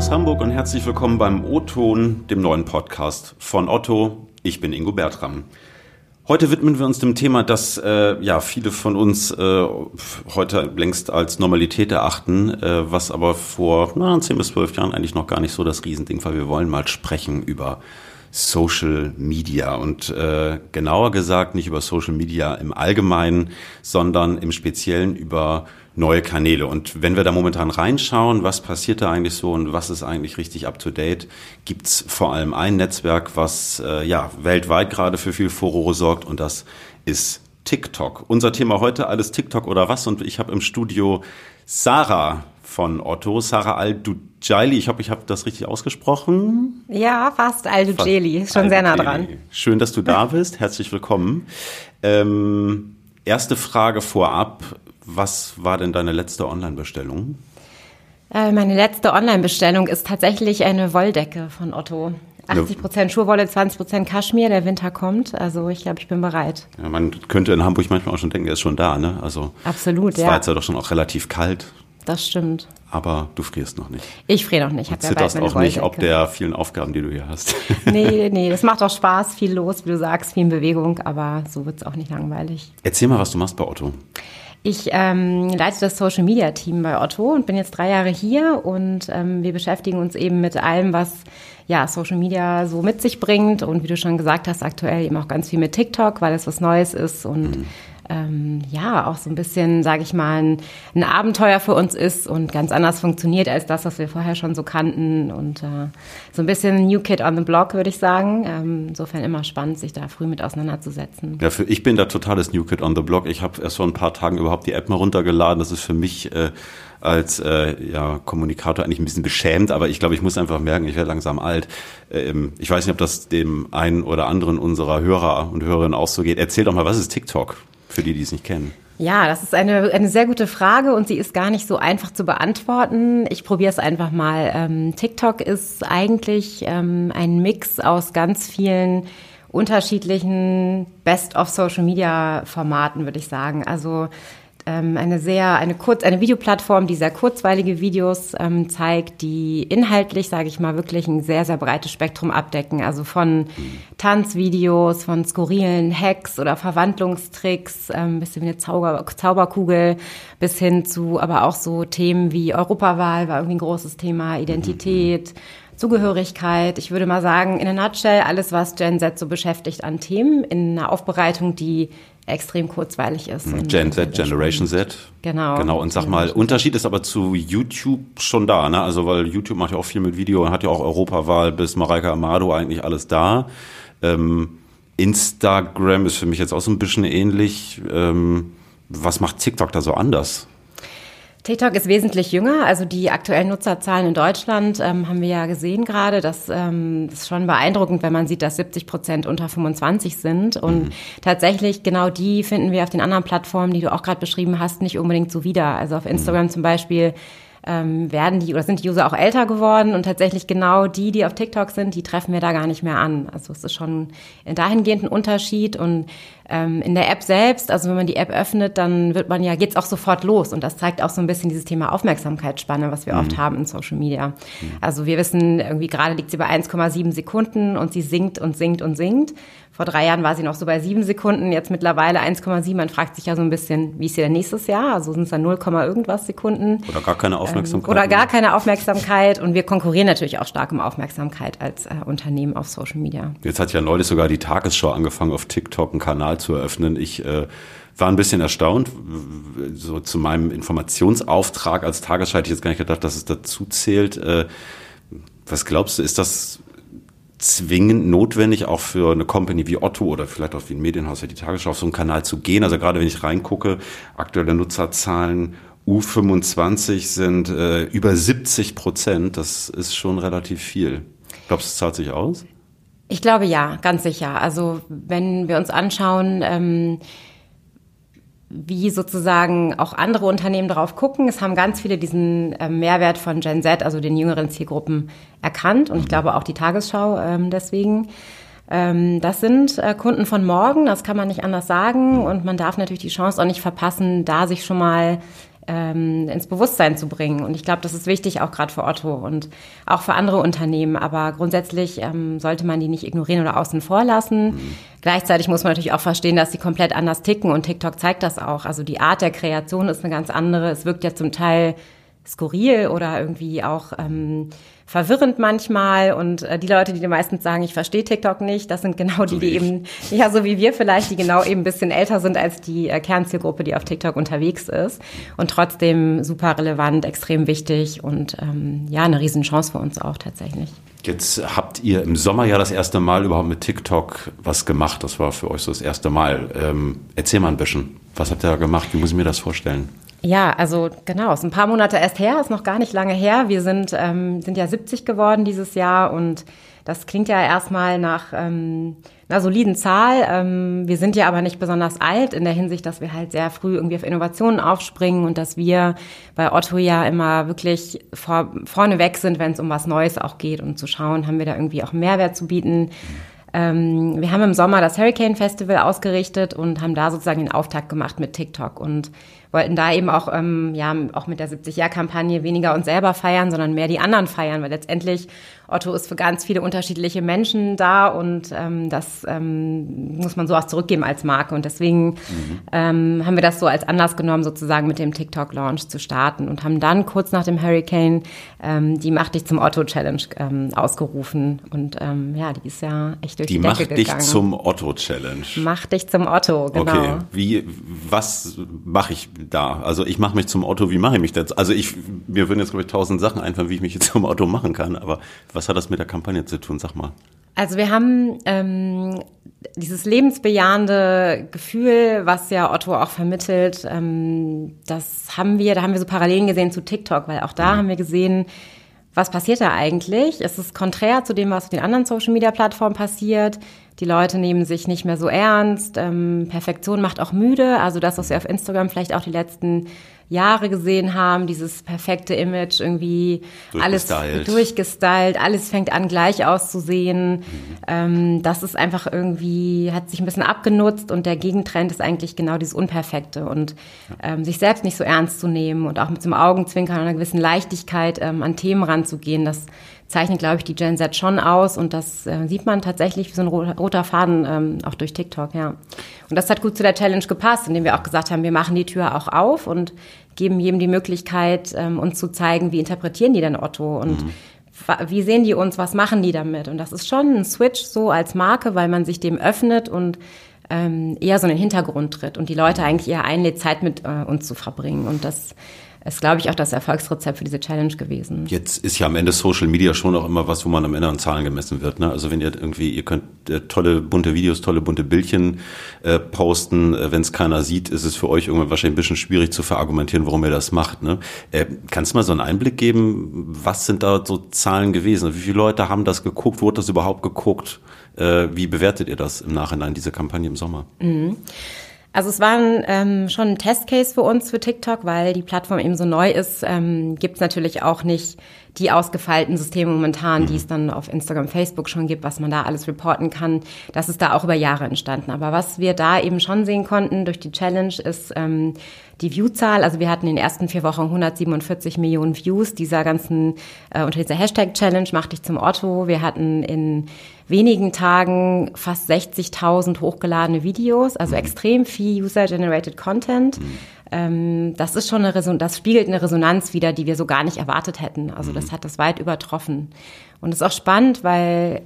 aus Hamburg und herzlich willkommen beim O-Ton, dem neuen Podcast von Otto. Ich bin Ingo Bertram. Heute widmen wir uns dem Thema, das äh, ja viele von uns äh, heute längst als Normalität erachten, äh, was aber vor na, 10 bis 12 Jahren eigentlich noch gar nicht so das Riesending war. Wir wollen mal sprechen über Social Media und äh, genauer gesagt nicht über Social Media im Allgemeinen, sondern im Speziellen über neue Kanäle. Und wenn wir da momentan reinschauen, was passiert da eigentlich so und was ist eigentlich richtig up-to-date, gibt's vor allem ein Netzwerk, was äh, ja weltweit gerade für viel Furore sorgt und das ist TikTok. Unser Thema heute, alles TikTok oder was? Und ich habe im Studio Sarah von Otto, Sarah Al-Dujaili. Ich hoffe, ich habe das richtig ausgesprochen. Ja, fast Al-Dujaili. Schon sehr nah dran. Schön, dass du da bist. Herzlich willkommen. Ähm, erste Frage vorab. Was war denn deine letzte Online-Bestellung? Äh, meine letzte Online-Bestellung ist tatsächlich eine Wolldecke von Otto. 80 Prozent Schurwolle, 20 Prozent Kaschmir. Der Winter kommt. Also ich glaube, ich bin bereit. Ja, man könnte in Hamburg manchmal auch schon denken, er ist schon da. Ne? Also absolut. Es ja. war jetzt ja doch schon auch relativ kalt. Das stimmt. Aber du frierst noch nicht. Ich friere noch nicht. Du zitterst ja auch nicht ob der vielen Aufgaben, die du hier hast. Nee, nee, das macht auch Spaß, viel los, wie du sagst, viel in Bewegung, aber so wird es auch nicht langweilig. Erzähl mal, was du machst bei Otto. Ich ähm, leite das Social Media Team bei Otto und bin jetzt drei Jahre hier und ähm, wir beschäftigen uns eben mit allem, was ja Social Media so mit sich bringt und wie du schon gesagt hast, aktuell eben auch ganz viel mit TikTok, weil es was Neues ist und mhm ähm, ja auch so ein bisschen, sage ich mal, ein, ein, Abenteuer für uns ist und ganz anders funktioniert als das, was wir vorher schon so kannten und äh, so ein bisschen New Kid on the Block, würde ich sagen. Ähm, insofern immer spannend, sich da früh mit auseinanderzusetzen. Ja, für, ich bin da totales New Kid on the Block. Ich habe erst vor ein paar Tagen überhaupt die App mal runtergeladen. Das ist für mich äh, als äh, ja, Kommunikator eigentlich ein bisschen beschämt, aber ich glaube, ich muss einfach merken, ich werde langsam alt. Ähm, ich weiß nicht, ob das dem einen oder anderen unserer Hörer und Hörerinnen auch so geht. Erzähl doch mal, was ist TikTok? Für die, die es nicht kennen? Ja, das ist eine, eine sehr gute Frage und sie ist gar nicht so einfach zu beantworten. Ich probiere es einfach mal. Ähm, TikTok ist eigentlich ähm, ein Mix aus ganz vielen unterschiedlichen Best-of-Social-Media-Formaten, würde ich sagen. Also ähm, eine sehr, eine kurz, eine Videoplattform, die sehr kurzweilige Videos ähm, zeigt, die inhaltlich, sage ich mal, wirklich ein sehr, sehr breites Spektrum abdecken. Also von Tanzvideos, von skurrilen Hacks oder Verwandlungstricks, ähm, bisschen wie eine Zauber, Zauberkugel, bis hin zu aber auch so Themen wie Europawahl war irgendwie ein großes Thema, Identität. Zugehörigkeit. Ich würde mal sagen, in a nutshell, alles, was Gen Z so beschäftigt an Themen, in einer Aufbereitung, die extrem kurzweilig ist. Gen Z, Generation Z. Genau. Genau. Und sag mal, Unterschied ist aber zu YouTube schon da, ne? Also, weil YouTube macht ja auch viel mit Video und hat ja auch Europawahl bis Mareike Amado eigentlich alles da. Ähm, Instagram ist für mich jetzt auch so ein bisschen ähnlich. Ähm, was macht TikTok da so anders? TikTok ist wesentlich jünger. Also die aktuellen Nutzerzahlen in Deutschland ähm, haben wir ja gesehen gerade. Das, ähm, das ist schon beeindruckend, wenn man sieht, dass 70 Prozent unter 25 sind. Und mhm. tatsächlich genau die finden wir auf den anderen Plattformen, die du auch gerade beschrieben hast, nicht unbedingt so wieder. Also auf Instagram mhm. zum Beispiel ähm, werden die oder sind die User auch älter geworden und tatsächlich genau die, die auf TikTok sind, die treffen wir da gar nicht mehr an. Also es ist schon dahingehend ein Unterschied und ähm, in der App selbst, also wenn man die App öffnet, dann wird man ja, geht's auch sofort los und das zeigt auch so ein bisschen dieses Thema Aufmerksamkeitsspanne, was wir mhm. oft haben in Social Media. Mhm. Also wir wissen, irgendwie gerade liegt sie bei 1,7 Sekunden und sie sinkt und sinkt und sinkt. Vor drei Jahren war sie noch so bei sieben Sekunden, jetzt mittlerweile 1,7. Man fragt sich ja so ein bisschen, wie ist sie denn nächstes Jahr? Also sind es dann 0, irgendwas Sekunden. Oder gar keine ähm, Aufmerksamkeit. Ähm, oder gar keine Aufmerksamkeit. Und wir konkurrieren natürlich auch stark um Aufmerksamkeit als äh, Unternehmen auf Social Media. Jetzt hat ja neulich sogar die Tagesschau angefangen, auf TikTok einen Kanal zu eröffnen. Ich äh, war ein bisschen erstaunt. So zu meinem Informationsauftrag als Tagesschau hätte ich jetzt gar nicht gedacht, dass es dazu zählt. Äh, was glaubst du, ist das zwingend notwendig, auch für eine Company wie Otto oder vielleicht auch wie ein Medienhaus wie die Tagesschau auf so einen Kanal zu gehen. Also gerade wenn ich reingucke, aktuelle Nutzerzahlen U25 sind äh, über 70 Prozent. Das ist schon relativ viel. Glaubst du, es zahlt sich aus? Ich glaube ja, ganz sicher. Also wenn wir uns anschauen, ähm, wie sozusagen auch andere Unternehmen darauf gucken. Es haben ganz viele diesen äh, Mehrwert von Gen Z, also den jüngeren Zielgruppen, erkannt und ich glaube auch die Tagesschau ähm, deswegen. Ähm, das sind äh, Kunden von morgen, das kann man nicht anders sagen und man darf natürlich die Chance auch nicht verpassen, da sich schon mal ähm, ins Bewusstsein zu bringen. Und ich glaube, das ist wichtig, auch gerade für Otto und auch für andere Unternehmen. Aber grundsätzlich ähm, sollte man die nicht ignorieren oder außen vor lassen. Mhm. Gleichzeitig muss man natürlich auch verstehen, dass sie komplett anders ticken und TikTok zeigt das auch. Also die Art der Kreation ist eine ganz andere. Es wirkt ja zum Teil skurril oder irgendwie auch ähm, verwirrend manchmal. Und äh, die Leute, die meistens sagen, ich verstehe TikTok nicht, das sind genau die, die eben, ja, so wie wir vielleicht, die genau eben ein bisschen älter sind als die äh, Kernzielgruppe, die auf TikTok unterwegs ist. Und trotzdem super relevant, extrem wichtig und ähm, ja, eine Riesenchance für uns auch tatsächlich. Jetzt habt ihr im Sommer ja das erste Mal überhaupt mit TikTok was gemacht. Das war für euch so das erste Mal. Ähm, erzähl mal ein bisschen. Was habt ihr da gemacht? Wie muss ich mir das vorstellen? Ja, also genau, ist ein paar Monate erst her, ist noch gar nicht lange her. Wir sind, ähm, sind ja 70 geworden dieses Jahr und das klingt ja erstmal nach ähm, einer soliden Zahl. Ähm, wir sind ja aber nicht besonders alt in der Hinsicht, dass wir halt sehr früh irgendwie auf Innovationen aufspringen und dass wir bei Otto ja immer wirklich vor, vorne weg sind, wenn es um was Neues auch geht und zu schauen, haben wir da irgendwie auch Mehrwert zu bieten. Ähm, wir haben im Sommer das Hurricane Festival ausgerichtet und haben da sozusagen den Auftakt gemacht mit TikTok und wollten da eben auch, ähm, ja, auch mit der 70-Jahr-Kampagne weniger uns selber feiern, sondern mehr die anderen feiern, weil letztendlich Otto ist für ganz viele unterschiedliche Menschen da und ähm, das ähm, muss man so auch zurückgeben als Marke. Und deswegen mhm. ähm, haben wir das so als Anlass genommen, sozusagen mit dem TikTok-Launch zu starten und haben dann kurz nach dem Hurricane ähm, die Mach dich zum Otto-Challenge ähm, ausgerufen. Und ähm, ja, die ist ja echt durch die, die Decke gegangen. Mach dich zum Otto-Challenge. Mach dich zum Otto, genau. Okay, wie, was mache ich da? Also ich mache mich zum Otto, wie mache ich mich das? Also ich, mir würden jetzt, glaube ich, tausend Sachen einfallen, wie ich mich jetzt zum Otto machen kann, aber was was hat das mit der Kampagne zu tun? Sag mal. Also wir haben ähm, dieses lebensbejahende Gefühl, was ja Otto auch vermittelt, ähm, das haben wir, da haben wir so Parallelen gesehen zu TikTok, weil auch da mhm. haben wir gesehen, was passiert da eigentlich? Es ist konträr zu dem, was auf den anderen Social-Media-Plattformen passiert. Die Leute nehmen sich nicht mehr so ernst. Ähm, Perfektion macht auch müde. Also das, was wir auf Instagram vielleicht auch die letzten Jahre gesehen haben, dieses perfekte Image, irgendwie alles durchgestylt, alles fängt an gleich auszusehen. Mhm. Ähm, das ist einfach irgendwie, hat sich ein bisschen abgenutzt und der Gegentrend ist eigentlich genau dieses Unperfekte und ähm, sich selbst nicht so ernst zu nehmen und auch mit so einem Augenzwinkern und einer gewissen Leichtigkeit ähm, an Themen ranzugehen, das zeichnet, glaube ich, die Gen Z schon aus und das äh, sieht man tatsächlich wie so ein roter Faden ähm, auch durch TikTok, ja. Und das hat gut zu der Challenge gepasst, indem wir auch gesagt haben, wir machen die Tür auch auf und geben jedem die Möglichkeit, ähm, uns zu zeigen, wie interpretieren die denn Otto und mhm. wie sehen die uns, was machen die damit? Und das ist schon ein Switch so als Marke, weil man sich dem öffnet und ähm, eher so in den Hintergrund tritt und die Leute eigentlich eher einlädt, Zeit mit äh, uns zu verbringen. Und das ist, glaube ich, auch das Erfolgsrezept für diese Challenge gewesen. Jetzt ist ja am Ende Social Media schon auch immer was, wo man am Ende an Zahlen gemessen wird. Ne? Also wenn ihr irgendwie, ihr könnt äh, tolle bunte Videos, tolle bunte Bildchen äh, posten, äh, wenn es keiner sieht, ist es für euch irgendwann wahrscheinlich ein bisschen schwierig zu verargumentieren, warum ihr das macht. Ne? Äh, kannst du mal so einen Einblick geben, was sind da so Zahlen gewesen? Wie viele Leute haben das geguckt? Wurde das überhaupt geguckt? Äh, wie bewertet ihr das im Nachhinein, diese Kampagne im Sommer? Mhm. Also es war ein, ähm, schon ein Testcase für uns für TikTok, weil die Plattform eben so neu ist, ähm, gibt es natürlich auch nicht die ausgefeilten Systeme momentan, die es dann auf Instagram, Facebook schon gibt, was man da alles reporten kann. Das ist da auch über Jahre entstanden. Aber was wir da eben schon sehen konnten durch die Challenge ist ähm, die Viewzahl. Also wir hatten in den ersten vier Wochen 147 Millionen Views dieser ganzen, äh, unter dieser Hashtag-Challenge, mach dich zum Otto. Wir hatten in wenigen Tagen fast 60.000 hochgeladene Videos, also extrem viel User-Generated Content. Mhm. Ähm, das ist schon eine Resonanz, das spiegelt eine Resonanz wieder, die wir so gar nicht erwartet hätten. Also das mhm. hat das weit übertroffen. Und es ist auch spannend, weil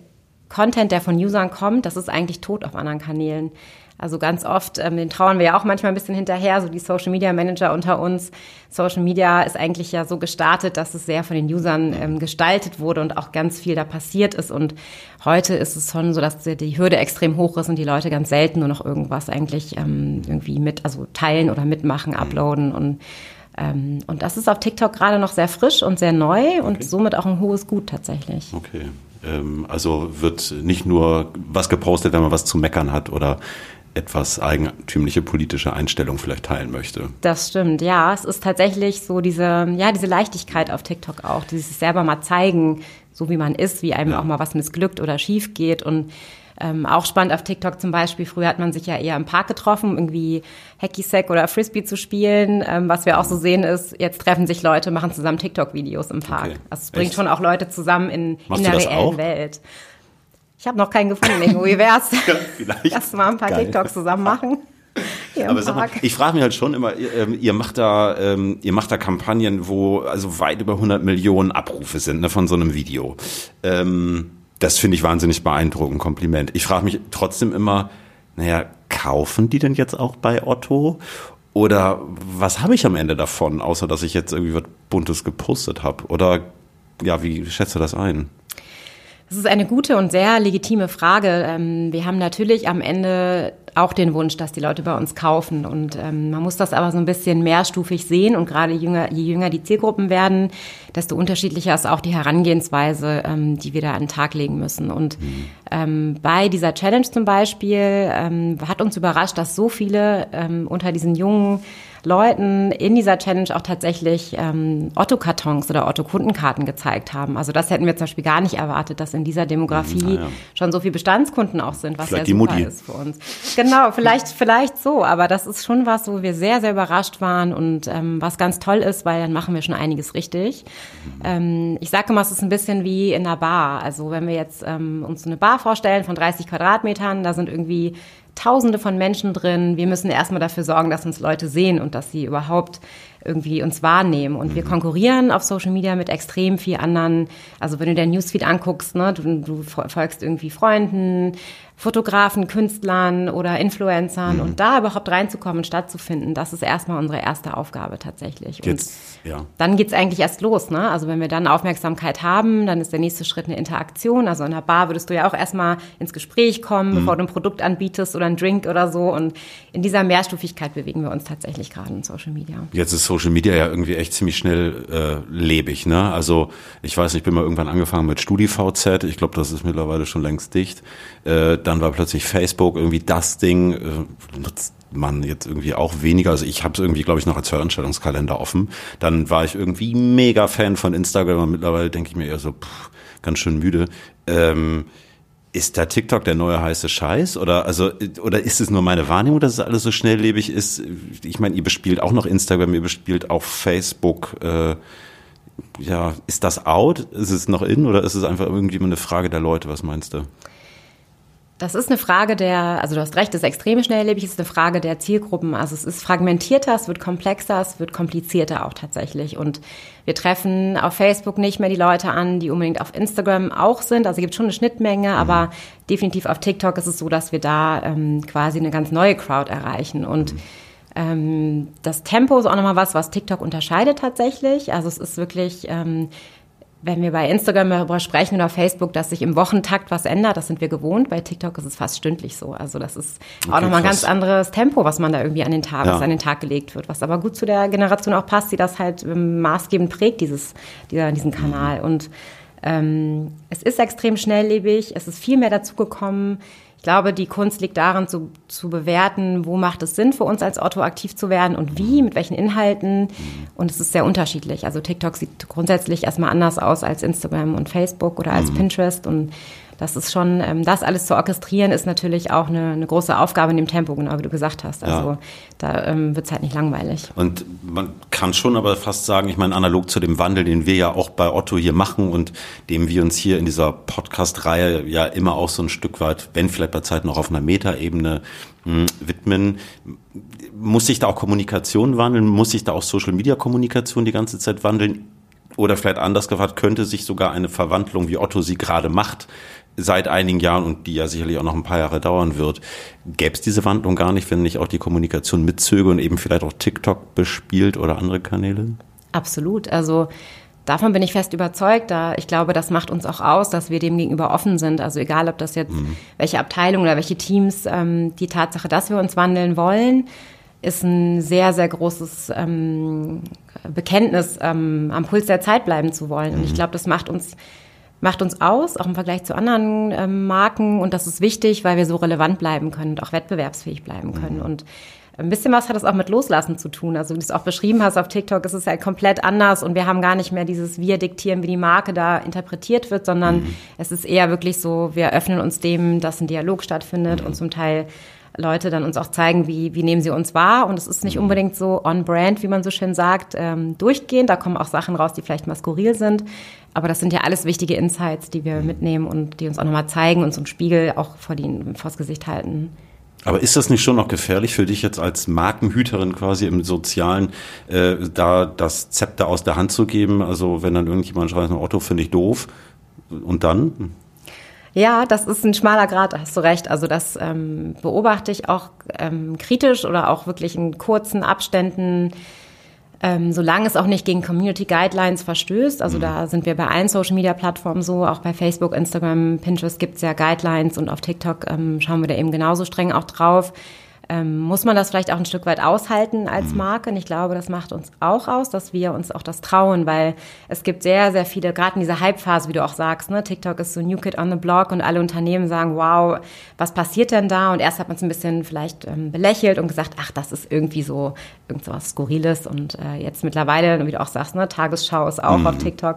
Content, der von Usern kommt, das ist eigentlich tot auf anderen Kanälen. Also ganz oft, ähm, den trauern wir ja auch manchmal ein bisschen hinterher, so die Social Media Manager unter uns. Social Media ist eigentlich ja so gestartet, dass es sehr von den Usern ähm, gestaltet wurde und auch ganz viel da passiert ist. Und heute ist es schon so, dass die Hürde extrem hoch ist und die Leute ganz selten nur noch irgendwas eigentlich ähm, irgendwie mit, also teilen oder mitmachen, mhm. uploaden und ähm, und das ist auf TikTok gerade noch sehr frisch und sehr neu und okay. somit auch ein hohes Gut tatsächlich. Okay. Ähm, also wird nicht nur was gepostet, wenn man was zu meckern hat oder etwas eigentümliche politische Einstellung vielleicht teilen möchte. Das stimmt, ja. Es ist tatsächlich so diese, ja, diese Leichtigkeit auf TikTok auch, dieses selber mal zeigen, so wie man ist, wie einem ja. auch mal was missglückt oder schief geht und Ähm, auch spannend auf TikTok zum Beispiel. Früher hat man sich ja eher im Park getroffen, um irgendwie Hacky-Sack oder Frisbee zu spielen. Ähm, was wir auch so sehen ist, jetzt treffen sich Leute, machen zusammen TikTok-Videos im Park. Okay. Also es bringt Echt? schon auch Leute zusammen in, in der reellen auch? Welt. Ich habe noch keinen gefunden, Ingo. Wie wär's? Vielleicht. Lass mal ein paar Geil. TikToks zusammen machen. Aber sag mal, ich frage mich halt schon immer, ihr, ähm, ihr, macht da, ähm, ihr macht da Kampagnen, wo also weit über 100 Millionen Abrufe sind ne, von so einem Video. Ähm, das finde ich wahnsinnig beeindruckend, Kompliment. Ich frage mich trotzdem immer, naja, kaufen die denn jetzt auch bei Otto? Oder was habe ich am Ende davon, außer dass ich jetzt irgendwie was Buntes gepostet habe? Oder ja, wie schätzt du das ein? Das ist eine gute und sehr legitime Frage. Ähm, wir haben natürlich am Ende auch den Wunsch, dass die Leute bei uns kaufen. Und ähm, man muss das aber so ein bisschen mehrstufig sehen. Und gerade jünger, je jünger die Zielgruppen werden, desto unterschiedlicher ist auch die Herangehensweise, ähm, die wir da an den Tag legen müssen. Und mhm. bei dieser Challenge zum Beispiel hat uns überrascht, dass so viele unter diesen jungen Leuten in dieser Challenge auch tatsächlich ähm, Otto-Kartons oder Otto-Kundenkarten gezeigt haben. Also das hätten wir zum Beispiel gar nicht erwartet, dass in dieser Demografie ja. schon so viele Bestandskunden auch sind, was vielleicht sehr super ist für uns. Genau, vielleicht, vielleicht so, aber das ist schon was, wo wir sehr, sehr überrascht waren und ähm, was ganz toll ist, weil dann machen wir schon einiges richtig. Ähm, ich sage immer, es ist ein bisschen wie in einer Bar. Also wenn wir jetzt ähm, uns eine Bar vorstellen von 30 Quadratmetern, da sind irgendwie Tausende von Menschen drin. Wir müssen erstmal dafür sorgen, dass uns Leute sehen und dass sie überhaupt irgendwie uns wahrnehmen. Und wir mhm. konkurrieren auf Social Media mit extrem viel anderen. Also wenn du dein Newsfeed anguckst, ne, du, du folgst irgendwie Freunden, Fotografen, Künstlern oder Influencern mhm. und da überhaupt reinzukommen, stattzufinden, das ist erstmal unsere erste Aufgabe tatsächlich. Und Jetzt, ja. dann geht's eigentlich erst los. Ne? Also wenn wir dann Aufmerksamkeit haben, dann ist der nächste Schritt eine Interaktion. Also in der Bar würdest du ja auch erstmal ins Gespräch kommen, mhm. bevor du ein Produkt anbietest oder ein Drink oder so. Und in dieser Mehrstufigkeit bewegen wir uns tatsächlich gerade in Social Media. Jetzt ist Social Media ja irgendwie echt ziemlich schnell äh, lebig. Ne? Also ich weiß nicht, ich bin mal irgendwann angefangen mit StudiVZ. Ich glaube, das ist mittlerweile schon längst dicht. Äh, dann war plötzlich Facebook irgendwie das Ding, äh, nutzt man jetzt irgendwie auch weniger. Also ich habe es irgendwie, glaube ich, noch als Veranstaltungskalender offen. Dann war ich irgendwie mega Fan von Instagram und mittlerweile denke ich mir eher so, pff, ganz schön müde. Ähm, ist da TikTok der neue heiße Scheiß oder also oder ist es nur meine Wahrnehmung, dass es alles so schnelllebig ist? Ich meine, ihr bespielt auch noch Instagram, ihr bespielt auch Facebook. Äh, ja, ist das out? Ist es noch in oder ist es einfach irgendwie eine Frage der Leute? Was meinst du? Das ist eine Frage der, also du hast recht, das extreme schnelllebig ist eine Frage der Zielgruppen. Also es ist fragmentierter, es wird komplexer, es wird komplizierter auch tatsächlich. Und wir treffen auf Facebook nicht mehr die Leute an, die unbedingt auf Instagram auch sind. Also es gibt schon eine Schnittmenge, mhm. aber definitiv auf TikTok ist es so, dass wir da ähm, quasi eine ganz neue Crowd erreichen. Und mhm. ähm, das Tempo ist auch nochmal was, was TikTok unterscheidet tatsächlich. Also es ist wirklich ähm, wenn wir bei Instagram darüber sprechen oder Facebook, dass sich im Wochentakt was ändert, das sind wir gewohnt. Bei TikTok ist es fast stündlich so. Also das ist auch okay, nochmal ein ganz anderes Tempo, was man da irgendwie an den Tag, ja. was an den Tag gelegt wird, was aber gut zu der Generation auch passt, die das halt ähm, maßgebend prägt, dieses, dieser, diesen Kanal. Und ähm, es ist extrem schnelllebig, es ist viel mehr dazugekommen glaube, die Kunst liegt darin, zu, zu bewerten, wo macht es Sinn für uns als Otto aktiv zu werden und wie, mit welchen Inhalten. Und es ist sehr unterschiedlich. Also TikTok sieht grundsätzlich erstmal anders aus als Instagram und Facebook oder als mhm. Pinterest. Und das ist schon, ähm, das alles zu orchestrieren, ist natürlich auch eine, eine große Aufgabe in dem Tempo, genau wie du gesagt hast. Also ja. da ähm, wird es halt nicht langweilig. Und man kann schon aber fast sagen, ich meine, analog zu dem Wandel, den wir ja auch bei Otto hier machen und dem wir uns hier in dieser Podcast-Reihe ja immer auch so ein Stück weit, wenn vielleicht bei Zeiten auch auf einer Metaebene hm, widmen, muss sich da auch Kommunikation wandeln? Muss sich da auch Social-Media-Kommunikation die ganze Zeit wandeln? Oder vielleicht anders gefragt, könnte sich sogar eine Verwandlung, wie Otto sie gerade macht, seit einigen Jahren und die ja sicherlich auch noch ein paar Jahre dauern wird, gäbe es diese Wandlung gar nicht, wenn nicht auch die Kommunikation mitzöge und eben vielleicht auch TikTok bespielt oder andere Kanäle? Absolut. Also davon bin ich fest überzeugt. Da ich glaube, das macht uns auch aus, dass wir dem gegenüber offen sind. Also egal, ob das jetzt mhm. welche Abteilung oder welche Teams, ähm, die Tatsache, dass wir uns wandeln wollen, ist ein sehr, sehr großes ähm, Bekenntnis, ähm, am Puls der Zeit bleiben zu wollen. Und ich mhm. glaube, das macht uns macht uns aus, auch im Vergleich zu anderen ähm, Marken. Und das ist wichtig, weil wir so relevant bleiben können und auch wettbewerbsfähig bleiben können. Mhm. Und ein bisschen was hat es auch mit Loslassen zu tun. Also wie du es auch beschrieben hast auf TikTok, ist es halt komplett anders und wir haben gar nicht mehr dieses Wir diktieren, wie die Marke da interpretiert wird, sondern mhm. es ist eher wirklich so, wir öffnen uns dem, dass ein Dialog stattfindet mhm. und zum Teil Leute dann uns auch zeigen, wie, wie nehmen sie uns wahr. Und es ist nicht mhm. unbedingt so on-brand, wie man so schön sagt, ähm, durchgehend. Da kommen auch Sachen raus, die vielleicht mal skurril sind. Aber das sind ja alles wichtige Insights, die wir mitnehmen und die uns auch nochmal zeigen und so einen Spiegel auch vor die, vors Gesicht halten. Aber ist das nicht schon noch gefährlich für dich jetzt als Markenhüterin quasi im Sozialen, äh, da das Zepter aus der Hand zu geben? Also wenn dann irgendjemand schreibt, Otto finde ich doof und dann? Ja, das ist ein schmaler Grad, hast du recht. Also das ähm, beobachte ich auch ähm, kritisch oder auch wirklich in kurzen Abständen, ähm, solange es auch nicht gegen Community Guidelines verstößt. Also mhm. da sind wir bei allen Social-Media-Plattformen so, auch bei Facebook, Instagram, Pinterest gibt's ja Guidelines und auf TikTok ähm, schauen wir da eben genauso streng auch drauf ähm, muss man das vielleicht auch ein Stück weit aushalten als mhm. Marke. Und ich glaube, das macht uns auch aus, dass wir uns auch das trauen, weil es gibt sehr, sehr viele, gerade in dieser Hype-Phase, wie du auch sagst, ne, TikTok ist so New Kid on the Block und alle Unternehmen sagen, wow, was passiert denn da? Und erst hat man es ein bisschen vielleicht ähm, belächelt und gesagt, ach, das ist irgendwie so irgendwas Skurriles. Und äh, jetzt mittlerweile, wie du auch sagst, ne, Tagesschau ist auch mhm. auf TikTok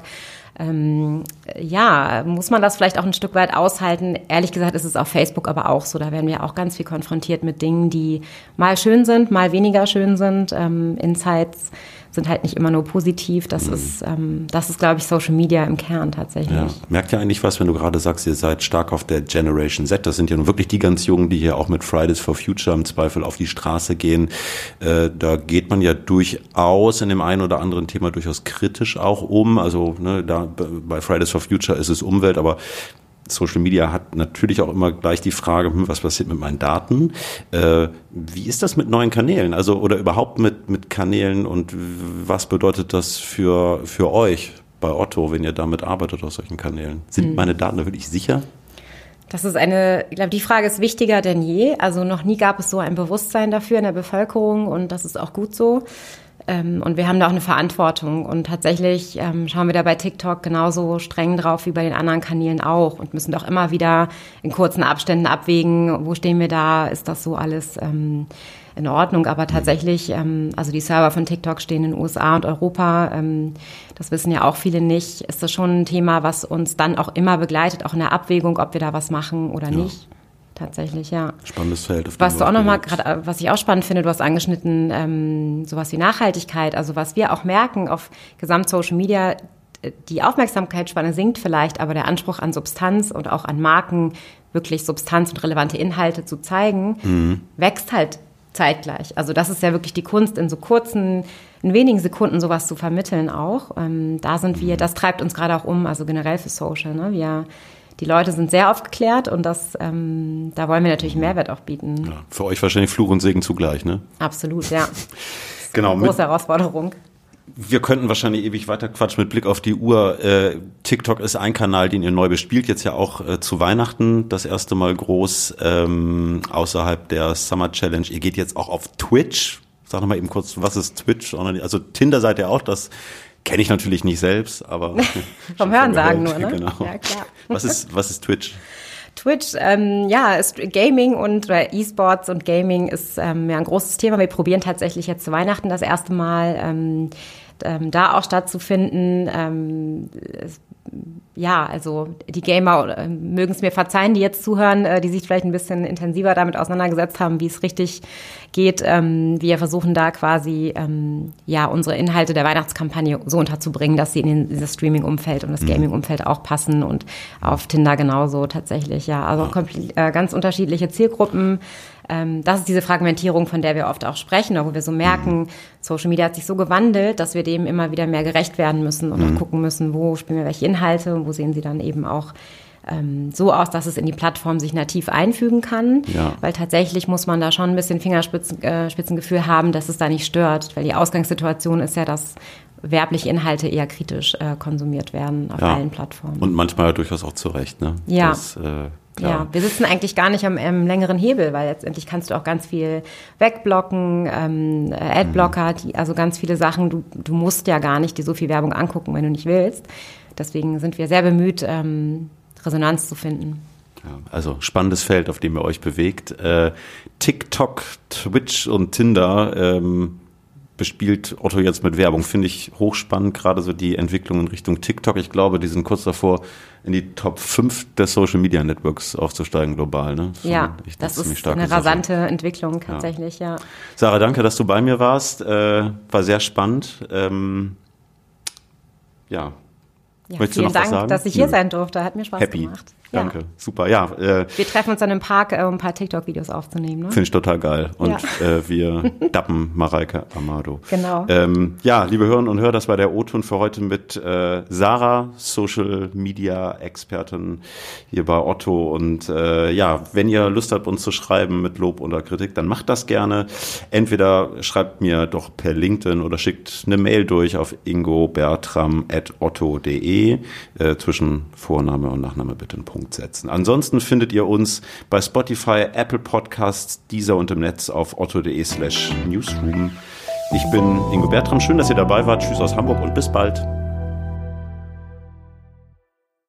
ähm, ja, muss man das vielleicht auch ein Stück weit aushalten. Ehrlich gesagt ist es auf Facebook aber auch so. Da werden wir auch ganz viel konfrontiert mit Dingen, die mal schön sind, mal weniger schön sind. Ähm, Insights sind halt nicht immer nur positiv. Das mhm. ist, ähm, das ist, glaube ich, Social Media im Kern tatsächlich. Ja. Merkt ihr eigentlich was, wenn du gerade sagst, ihr seid stark auf der Generation Z? Das sind ja nun wirklich die ganz Jungen, die hier auch mit Fridays for Future im Zweifel auf die Straße gehen. Äh, da geht man ja durchaus in dem einen oder anderen Thema durchaus kritisch auch um. Also ne, da bei Fridays for Future ist es Umwelt, aber Social Media hat natürlich auch immer gleich die Frage, hm, was passiert mit meinen Daten? Äh, wie ist das mit neuen Kanälen? Also oder überhaupt mit, mit Kanälen und was bedeutet das für, für euch bei Otto, wenn ihr damit arbeitet auf solchen Kanälen? Sind hm. meine Daten da wirklich sicher? Das ist eine, ich glaube, die Frage ist wichtiger denn je. Also noch nie gab es so ein Bewusstsein dafür in der Bevölkerung und das ist auch gut so. Ähm, und wir haben da auch eine Verantwortung. Und tatsächlich ähm, schauen wir da bei TikTok genauso streng drauf wie bei den anderen Kanälen auch und müssen doch immer wieder in kurzen Abständen abwägen, wo stehen wir da, ist das so alles ähm, in Ordnung. Aber tatsächlich, ähm, also die Server von TikTok stehen in den USA und Europa. Ähm, das wissen ja auch viele nicht. Ist das schon ein Thema, was uns dann auch immer begleitet, auch in der Abwägung, ob wir da was machen oder ja. nicht? Tatsächlich, ja. Spannendes Feld. was du auch nochmal gerade, äh, was ich auch spannend finde, du hast angeschnitten, ähm, sowas wie Nachhaltigkeit. Also was wir auch merken auf Gesamt-Social Media, äh, die Aufmerksamkeitsspanne sinkt vielleicht, aber der Anspruch an Substanz und auch an Marken, wirklich Substanz und relevante Inhalte zu zeigen, mhm. wächst halt zeitgleich. Also das ist ja wirklich die Kunst, in so kurzen, in wenigen Sekunden sowas zu vermitteln auch. Ähm, da sind wir, mhm. das treibt uns gerade auch um, also generell für Social. Ne? Wir die Leute sind sehr aufgeklärt und das, ähm, da wollen wir natürlich Mehrwert auch bieten. Ja, für euch wahrscheinlich Fluch und Segen zugleich, ne? Absolut, ja. genau. Eine große Herausforderung. Wir könnten wahrscheinlich ewig weiter quatschen mit Blick auf die Uhr. Äh, TikTok ist ein Kanal, den ihr neu bespielt, jetzt ja auch äh, zu Weihnachten das erste Mal groß ähm, außerhalb der Summer Challenge. Ihr geht jetzt auch auf Twitch. Sag noch mal eben kurz, was ist Twitch? Also Tinder seid ihr auch, das Kenne ich natürlich nicht selbst, aber vom Hören sagen nur, ne? Genau. Ja, klar. Was ist was ist Twitch? Twitch, ähm, ja, ist Gaming und E-Sports und Gaming ist ähm, ja ein großes Thema. Wir probieren tatsächlich jetzt zu Weihnachten das erste Mal ähm, ähm, da auch stattzufinden. Ähm, ja, also die Gamer äh, mögen es mir verzeihen, die jetzt zuhören, äh, die sich vielleicht ein bisschen intensiver damit auseinandergesetzt haben, wie es richtig geht. Ähm, wir versuchen da quasi ähm, ja unsere Inhalte der Weihnachtskampagne so unterzubringen, dass sie in dieses Streaming-Umfeld und das mhm. Gaming-Umfeld auch passen und auf Tinder genauso tatsächlich. Ja, also äh, ganz unterschiedliche Zielgruppen. Ähm, das ist diese Fragmentierung, von der wir oft auch sprechen, wo wir so merken, mhm. Social Media hat sich so gewandelt, dass wir dem immer wieder mehr gerecht werden müssen und mhm. auch gucken müssen, wo spielen wir welche Inhalte und wo sehen sie dann eben auch ähm, so aus, dass es in die Plattform sich nativ einfügen kann. Ja. Weil tatsächlich muss man da schon ein bisschen Fingerspitzengefühl äh, haben, dass es da nicht stört. Weil die Ausgangssituation ist ja, dass werbliche Inhalte eher kritisch äh, konsumiert werden auf ja. allen Plattformen. Und manchmal durchaus auch zu Recht, ne? Ja. Das, äh Klar. Ja, wir sitzen eigentlich gar nicht am, am, längeren Hebel, weil letztendlich kannst du auch ganz viel wegblocken, ähm, Adblocker, die, also ganz viele Sachen. Du, du musst ja gar nicht dir so viel Werbung angucken, wenn du nicht willst. Deswegen sind wir sehr bemüht, ähm, Resonanz zu finden. Ja, also spannendes Feld, auf dem ihr euch bewegt. Äh, TikTok, Twitch und Tinder ähm, bespielt Otto jetzt mit Werbung. Finde ich hochspannend, gerade so die Entwicklung in Richtung TikTok. Ich glaube, die sind kurz davor, in die Top 5 der Social Media Networks aufzusteigen global. Ne? ja, das ist eine rasante Sache. Entwicklung tatsächlich, ja. ja. Sarah, danke, dass du bei mir warst. Äh, war sehr spannend. Ähm, ja. ja vielen Dank, dass ich hier sein durfte. Hat mir Spaß Happy. gemacht. Danke, ja. super. Ja, äh, wir treffen uns dann im Park, äh, um ein paar TikTok-Videos aufzunehmen. Ne? Finde ich total geil. Und ja. äh, wir dappen Mareike Amado. Genau. Ähm, ja, liebe Hörerinnen und Hörer, das war der O-Ton für heute mit äh, Sarah, Social Media Expertin hier bei Otto. Und äh, ja, wenn ihr Lust habt, uns zu schreiben mit Lob oder Kritik, dann macht das gerne. Entweder schreibt mir doch per LinkedIn oder schickt eine Mail durch auf ingobertram.otto.de äh, zwischen Vorname und Nachname bitte ein Punkt. Punkt setzen. Ansonsten findet ihr uns bei Spotify, Apple Podcasts, dieser und im Netz auf otto.de slash newsroom. Ich bin Ingo Bertram. Schön, dass ihr dabei wart. Tschüss aus Hamburg und bis bald.